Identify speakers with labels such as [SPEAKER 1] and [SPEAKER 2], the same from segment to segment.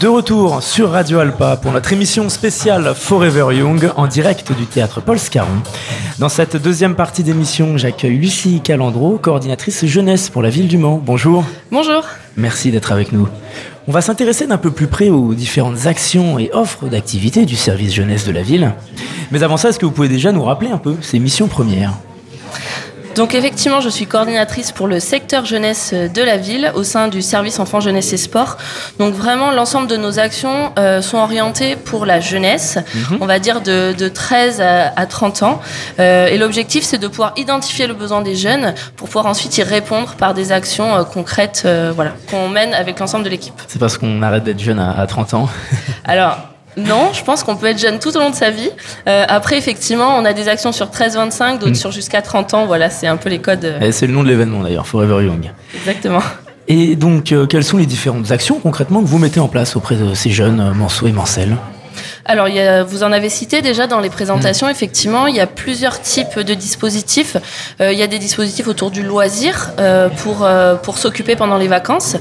[SPEAKER 1] De retour sur Radio Alpa pour notre émission spéciale Forever Young en direct du théâtre Paul Scarron. Dans cette deuxième partie d'émission, j'accueille Lucie Calandro, coordinatrice jeunesse pour la ville du Mans. Bonjour.
[SPEAKER 2] Bonjour.
[SPEAKER 1] Merci d'être avec nous. On va s'intéresser d'un peu plus près aux différentes actions et offres d'activités du service jeunesse de la ville. Mais avant ça, est-ce que vous pouvez déjà nous rappeler un peu ces missions premières?
[SPEAKER 2] Donc effectivement, je suis coordinatrice pour le secteur jeunesse de la ville au sein du service enfants, jeunesse et sport. Donc vraiment, l'ensemble de nos actions euh, sont orientées pour la jeunesse, mhm. on va dire de, 13 à, 30 ans. Euh, et l'objectif, c'est de pouvoir identifier le besoin des jeunes pour pouvoir ensuite y répondre par des actions euh, concrètes voilà, qu'on mène avec l'ensemble de l'équipe.
[SPEAKER 1] C'est parce qu'on arrête d'être jeune à, à 30 ans
[SPEAKER 2] Alors, non, je pense qu'on peut être jeune tout au long de sa vie. Euh, après, effectivement, on a des actions sur 13-25, d'autres mm. sur jusqu'à 30 ans. Voilà, c'est un peu les codes.
[SPEAKER 1] Euh. C'est le nom de l'événement d'ailleurs, Forever Young.
[SPEAKER 2] Exactement.
[SPEAKER 1] Et donc, euh, quelles sont les différentes actions concrètement que vous mettez en place auprès de ces jeunes Manceau et Mancel
[SPEAKER 2] alors, vous en avez cité déjà dans les présentations, mm. effectivement, il y a plusieurs types de dispositifs. Euh, il y a des dispositifs autour du loisir euh, pour, euh, pour s'occuper pendant les vacances.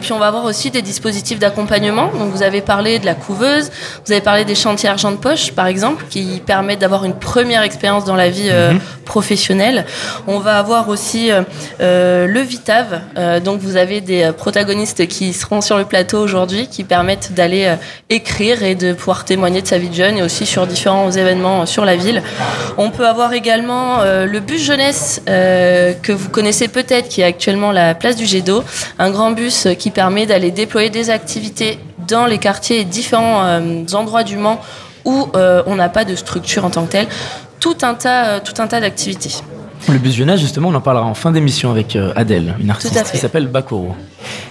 [SPEAKER 2] puis on va avoir aussi des dispositifs d'accompagnement. Donc vous avez parlé de la couveuse, vous avez parlé des chantiers argent de poche, par exemple, qui permettent d'avoir une première expérience dans la vie mm-hmm. Professionnelle. On va avoir aussi le Vitav. donc vous avez des protagonistes qui seront sur le plateau aujourd'hui, qui permettent d'aller écrire et de pouvoir témoigner de sa vie de jeune et aussi sur différents événements sur la ville. On peut avoir également euh, le bus jeunesse euh, que vous connaissez peut-être, qui est actuellement la place du Jet un grand bus qui permet d'aller déployer des activités dans les quartiers et différents euh, endroits du Mans où on n'a pas de structure en tant que telle. Tout un tas, tout un tas d'activités.
[SPEAKER 1] Le bus jeunesse, justement, on en parlera en fin d'émission avec Adèle, une artiste qui s'appelle Bakoro.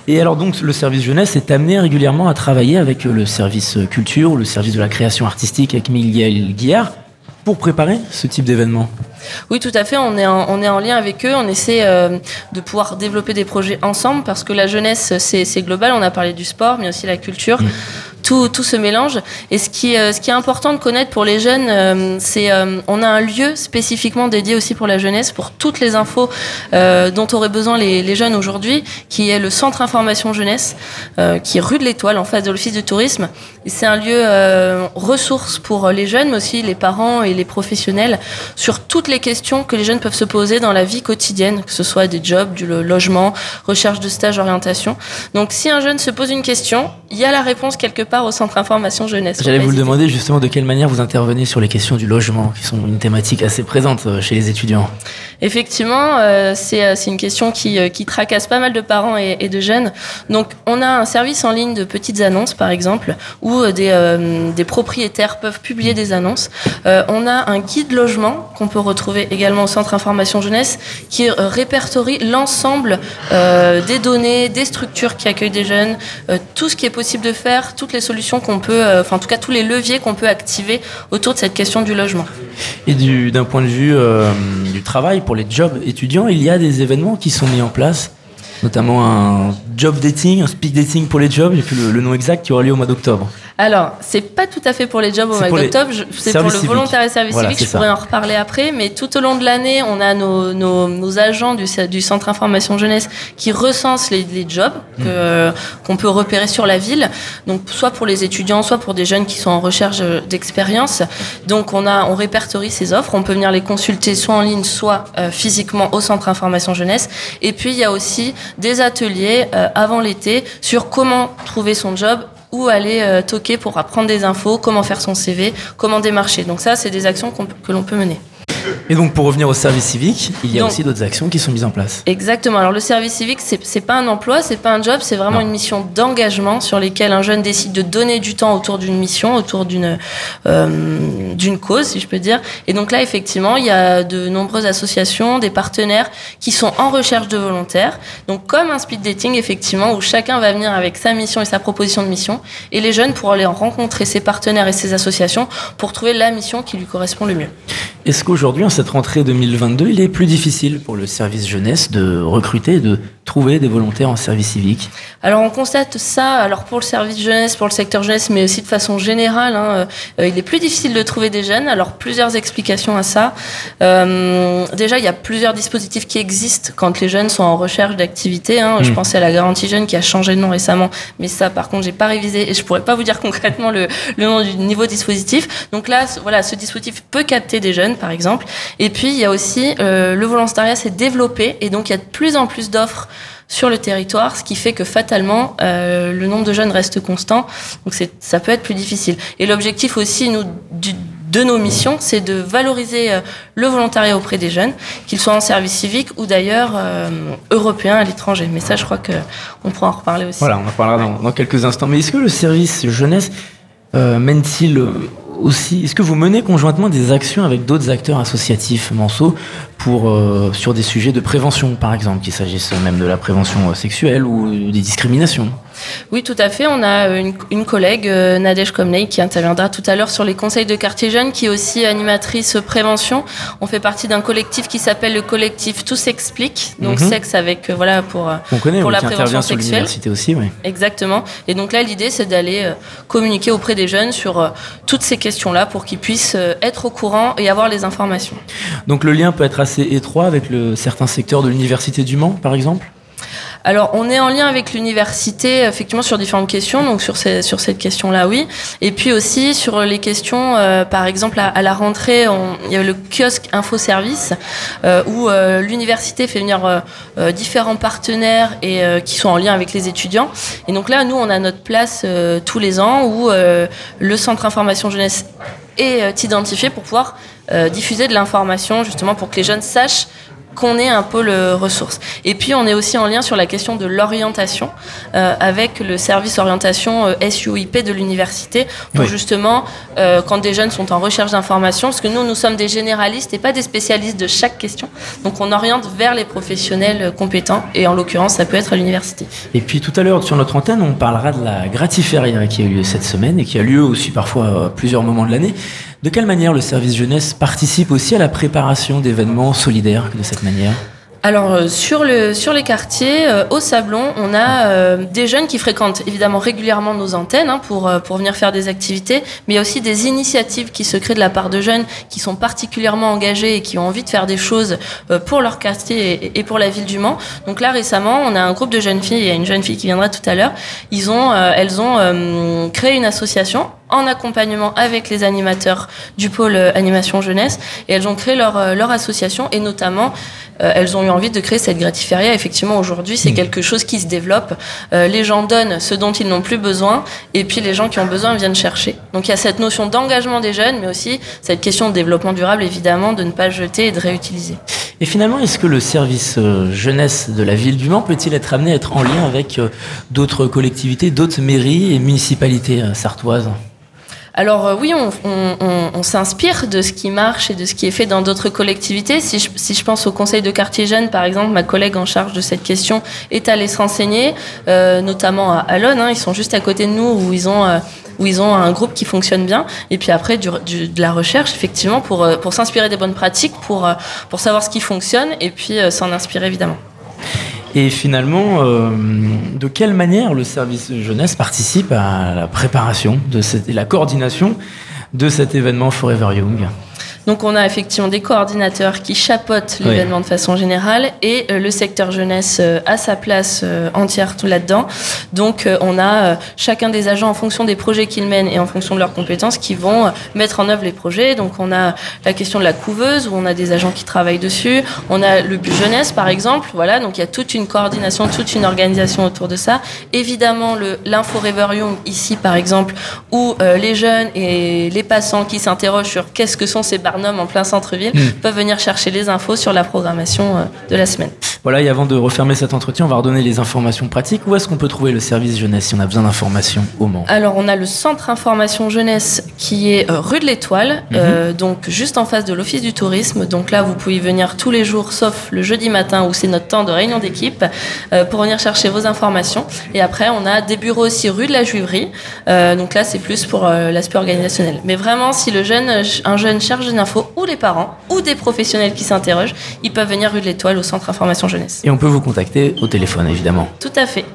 [SPEAKER 1] Et alors donc le service jeunesse est amené régulièrement à travailler avec le service culture, le service de la création artistique avec Miguel Guillard pour préparer ce type d'événement.
[SPEAKER 2] Oui, tout à fait. On est en, on est en lien avec eux. On essaie euh, de pouvoir développer des projets ensemble parce que la jeunesse, c'est global. On a parlé du sport, mais aussi la culture. Mmh tout, tout se mélange. Et ce qui, euh, ce qui est important de connaître pour les jeunes, euh, c'est euh, on a un lieu spécifiquement dédié aussi pour la jeunesse, pour toutes les infos dont auraient besoin les, les jeunes aujourd'hui, qui est le Centre Information Jeunesse, qui est rue de l'Étoile, en face de l'Office du Tourisme. C'est un lieu ressource pour les jeunes, mais aussi les parents et les professionnels, sur toutes les questions que les jeunes peuvent se poser dans la vie quotidienne, que ce soit des jobs, du logement, recherche de stage, orientation. Donc si un jeune se pose une question, il y a la réponse quelque part au Centre Information Jeunesse.
[SPEAKER 1] J'allais vous le demander justement de quelle manière vous intervenez sur les questions du logement, qui sont une thématique assez présente euh, chez les étudiants.
[SPEAKER 2] Effectivement, euh, euh, c'est une question qui, qui, tracasse pas mal de parents et, de jeunes. Donc, on a un service en ligne de petites annonces, par exemple, où des, des propriétaires peuvent publier des annonces. on a un guide logement qu'on peut retrouver également au Centre Information Jeunesse, qui répertorie l'ensemble des données, des structures qui accueillent des jeunes, tout ce qui est possible de faire, toutes les solutions qu'on peut, euh, enfin en tout cas tous les leviers qu'on peut activer autour de cette question du logement.
[SPEAKER 1] Et d'un point de vue euh, du travail pour les jobs étudiants, il y a des événements qui sont mis en place notamment un job dating, un speed dating pour les jobs, et puis le, le nom exact qui aura lieu au mois d'octobre.
[SPEAKER 2] Alors, c'est pas tout à fait pour les jobs au mois d'octobre, c'est pour le volontariat service civique, je pourrais en reparler après, mais tout au long de l'année, on a nos, nos, agents du, du, Centre Information Jeunesse qui recensent les, les jobs hmm. qu'on peut repérer sur la ville, donc soit pour les étudiants, soit pour des jeunes qui sont en recherche d'expérience. Donc on, a, on répertorie ces offres, on peut venir les consulter soit en ligne, soit euh, physiquement au Centre Information Jeunesse. Et puis il y a aussi des ateliers euh, avant l'été sur comment trouver son job où aller euh, toquer pour apprendre des infos, comment faire son CV, comment démarcher. Donc ça, c'est des actions que l'on peut mener.
[SPEAKER 1] Et donc pour revenir au service civique, il y a aussi d'autres actions qui sont mises en place.
[SPEAKER 2] Exactement. Alors le service civique, c'est pas un emploi, c'est pas un job, c'est vraiment une mission d'engagement sur lesquelles un jeune décide de donner du temps autour d'une mission, autour d'une euh, d'une cause, si je peux dire. Et donc là, effectivement, il y a de nombreuses associations, des partenaires qui sont en recherche de volontaires. Donc comme un speed dating, effectivement, où chacun va venir avec sa mission et sa proposition de mission, et les jeunes pourront aller rencontrer ses partenaires et ses associations pour trouver la mission qui lui correspond le mieux.
[SPEAKER 1] Est-ce qu'aujourd'hui, en cette rentrée 2022, il est plus difficile pour le service jeunesse de recruter, de trouver des volontaires en service civique
[SPEAKER 2] Alors on constate ça, alors pour le service jeunesse, pour le secteur jeunesse, mais aussi de façon générale, hein, euh, il est plus difficile de trouver des jeunes. Alors plusieurs explications à ça. Euh, déjà, il y a plusieurs dispositifs qui existent quand les jeunes sont en recherche d'activité. Hein. Je hmm. pensais à la garantie jeune qui a changé de nom récemment, mais ça, par contre, j'ai pas révisé et je pourrais pas vous dire concrètement le, le nom du niveau dispositif. Donc là, voilà, ce dispositif peut capter des jeunes par exemple. Et puis, il y a aussi euh, le volontariat s'est développé et donc il y a de plus en plus d'offres sur le territoire, ce qui fait que fatalement, euh, le nombre de jeunes reste constant. Donc ça peut être plus difficile. Et l'objectif aussi, nous, de nos missions, c'est de valoriser euh, le volontariat auprès des jeunes, qu'ils soient en service civique ou d'ailleurs euh, européens à l'étranger. Mais ça, je crois qu'on pourra en reparler aussi.
[SPEAKER 1] Voilà, on en parlera dans, dans quelques instants. Mais est-ce que le service jeunesse mène-t-il aussi, est-ce que vous menez conjointement des actions avec d'autres acteurs associatifs, Manceau, pour, euh, sur des sujets de prévention, par exemple, qu'il s'agisse même de la prévention euh, sexuelle ou des discriminations?
[SPEAKER 2] Oui, tout à fait. On a une, collègue, euh, Nadège Komnei, qui interviendra tout à l'heure sur les conseils de quartier jeunes, qui est aussi animatrice prévention. On fait partie d'un collectif qui s'appelle le collectif Tout s'explique, donc mhm. sexe avec euh, voilà pour
[SPEAKER 1] euh, On connaît, pour la prévention sexuelle. Aussi, oui.
[SPEAKER 2] Exactement. Et donc là, l'idée, c'est d'aller communiquer auprès des jeunes sur toutes ces questions-là pour qu'ils puissent être au courant et avoir les informations.
[SPEAKER 1] Donc le lien peut être assez étroit avec le, certains secteurs de l'université du Mans, par exemple?
[SPEAKER 2] Alors, on est en lien avec l'université, effectivement, sur différentes questions. Donc, sur, sur cette question-là, oui. Et puis aussi sur les questions, euh, par exemple, à, la rentrée, il y a le kiosque info service euh, où euh, l'université fait venir différents partenaires et qui sont en lien avec les étudiants. Et donc là, nous, on a notre place tous les ans où le centre information jeunesse est identifié pour pouvoir diffuser de l'information, justement, pour que les jeunes sachent qu'on ait un pôle ressources. Et puis on est aussi en lien sur la question de l'orientation euh, avec le service orientation euh, SUIP de l'université pour justement euh, quand des jeunes sont en recherche d'informations, parce que nous nous sommes des généralistes et pas des spécialistes de chaque question, donc on oriente vers les professionnels compétents et en l'occurrence ça peut être à l'université.
[SPEAKER 1] Et puis tout à l'heure sur notre antenne on parlera de la gratiféria qui a eu lieu cette semaine et qui a lieu aussi parfois à plusieurs moments de l'année. De quelle manière le service jeunesse participe aussi à la préparation d'événements solidaires de cette manière?
[SPEAKER 2] Alors euh, sur le sur les quartiers euh, au Sablon, on a euh, des jeunes qui fréquentent évidemment régulièrement nos antennes hein, pour pour venir faire des activités, mais il y a aussi des initiatives qui se créent de la part de jeunes qui sont particulièrement engagés et qui ont envie de faire des choses pour leur quartier et, pour la ville du Mans. Donc là récemment, on a un groupe de jeunes filles, il y a une jeune fille qui viendra tout à l'heure. Ils ont elles ont créé une association en accompagnement avec les animateurs du pôle animation jeunesse et elles ont créé leur leur association et notamment euh, elles ont eu envie de créer cette gratiféria. Effectivement, aujourd'hui, c'est hmm. quelque chose qui se développe. Euh, les gens donnent ce dont ils n'ont plus besoin, et puis les gens qui ont besoin viennent chercher. Donc il y a cette notion d'engagement des jeunes, mais aussi cette question de développement durable, évidemment, de ne pas jeter et de réutiliser.
[SPEAKER 1] Et finalement, est-ce que le service euh, jeunesse de la ville du Mans peut-il être amené à être en lien avec d'autres collectivités, d'autres mairies et municipalités sartoises?
[SPEAKER 2] Alors euh, oui, on, s'inspire de ce qui marche et de ce qui est fait dans d'autres collectivités. Si je, pense au Conseil de quartier jeune, par exemple, ma collègue en charge de cette question est allée se renseigner, euh, notamment à Alonne. Hein. ils sont juste à côté de nous où ils ont... Euh, où ils ont un groupe qui fonctionne bien, et puis après de la recherche, effectivement, pour, pour s'inspirer des bonnes pratiques, pour, pour savoir ce qui fonctionne, et puis s'en inspirer évidemment.
[SPEAKER 1] Et finalement, euh, de quelle manière le service jeunesse participe à la préparation de cette, et la coordination de cet événement Forever Young?
[SPEAKER 2] Donc on a effectivement des coordinateurs qui chapeautent l'événement de façon générale et euh, le secteur jeunesse euh, a sa place euh, entière tout là-dedans. Donc on a chacun des agents en fonction des projets qu'ils mènent et en fonction de leurs compétences qui vont mettre en œuvre les projets. Donc on a la question de la couveuse où on a des agents qui travaillent dessus. On a le but jeunesse par exemple. Voilà, donc il y a toute une coordination, toute une organisation autour de ça. Évidemment le l'info Young ici par exemple où les jeunes et les passants qui s'interrogent sur qu'est-ce que sont ces en plein centre-ville hmm. peuvent venir chercher les infos sur la programmation euh, de la semaine.
[SPEAKER 1] Voilà, et avant de refermer cet entretien, on va redonner les informations pratiques. Où est-ce qu'on peut trouver le service jeunesse si on a besoin d'informations au Mans?
[SPEAKER 2] Alors, on a le centre information jeunesse qui est euh, rue de l'Étoile, mhm. euh, donc juste en face de l'Office du tourisme. Donc là, vous pouvez venir tous les jours, sauf le jeudi matin où c'est notre temps de réunion d'équipe, euh, pour venir chercher vos informations. Et après, on a des bureaux aussi rue de la Juiverie. donc là, c'est plus pour l'aspect organisationnel. Mais vraiment, si le jeune, un jeune cherche une info, ou les parents, ou des professionnels qui s'interrogent, ils peuvent venir rue de l'Étoile au centre information jeunesse.
[SPEAKER 1] Et on peut vous contacter au téléphone, évidemment.
[SPEAKER 2] Tout à fait.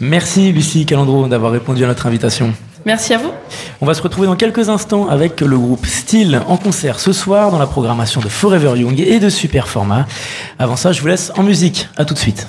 [SPEAKER 1] Merci Lucie Calandro d'avoir répondu à notre invitation.
[SPEAKER 2] Merci à vous.
[SPEAKER 1] On va se retrouver dans quelques instants avec le groupe Style en concert ce soir dans la programmation de Forever Young et de Super Format. Avant ça, je vous laisse en musique. À tout de suite.